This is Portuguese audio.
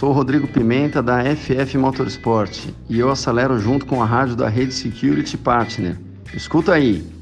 sou Rodrigo Pimenta da FF Motorsport e eu acelero junto com a rádio da Rede Security Partner. Escuta aí!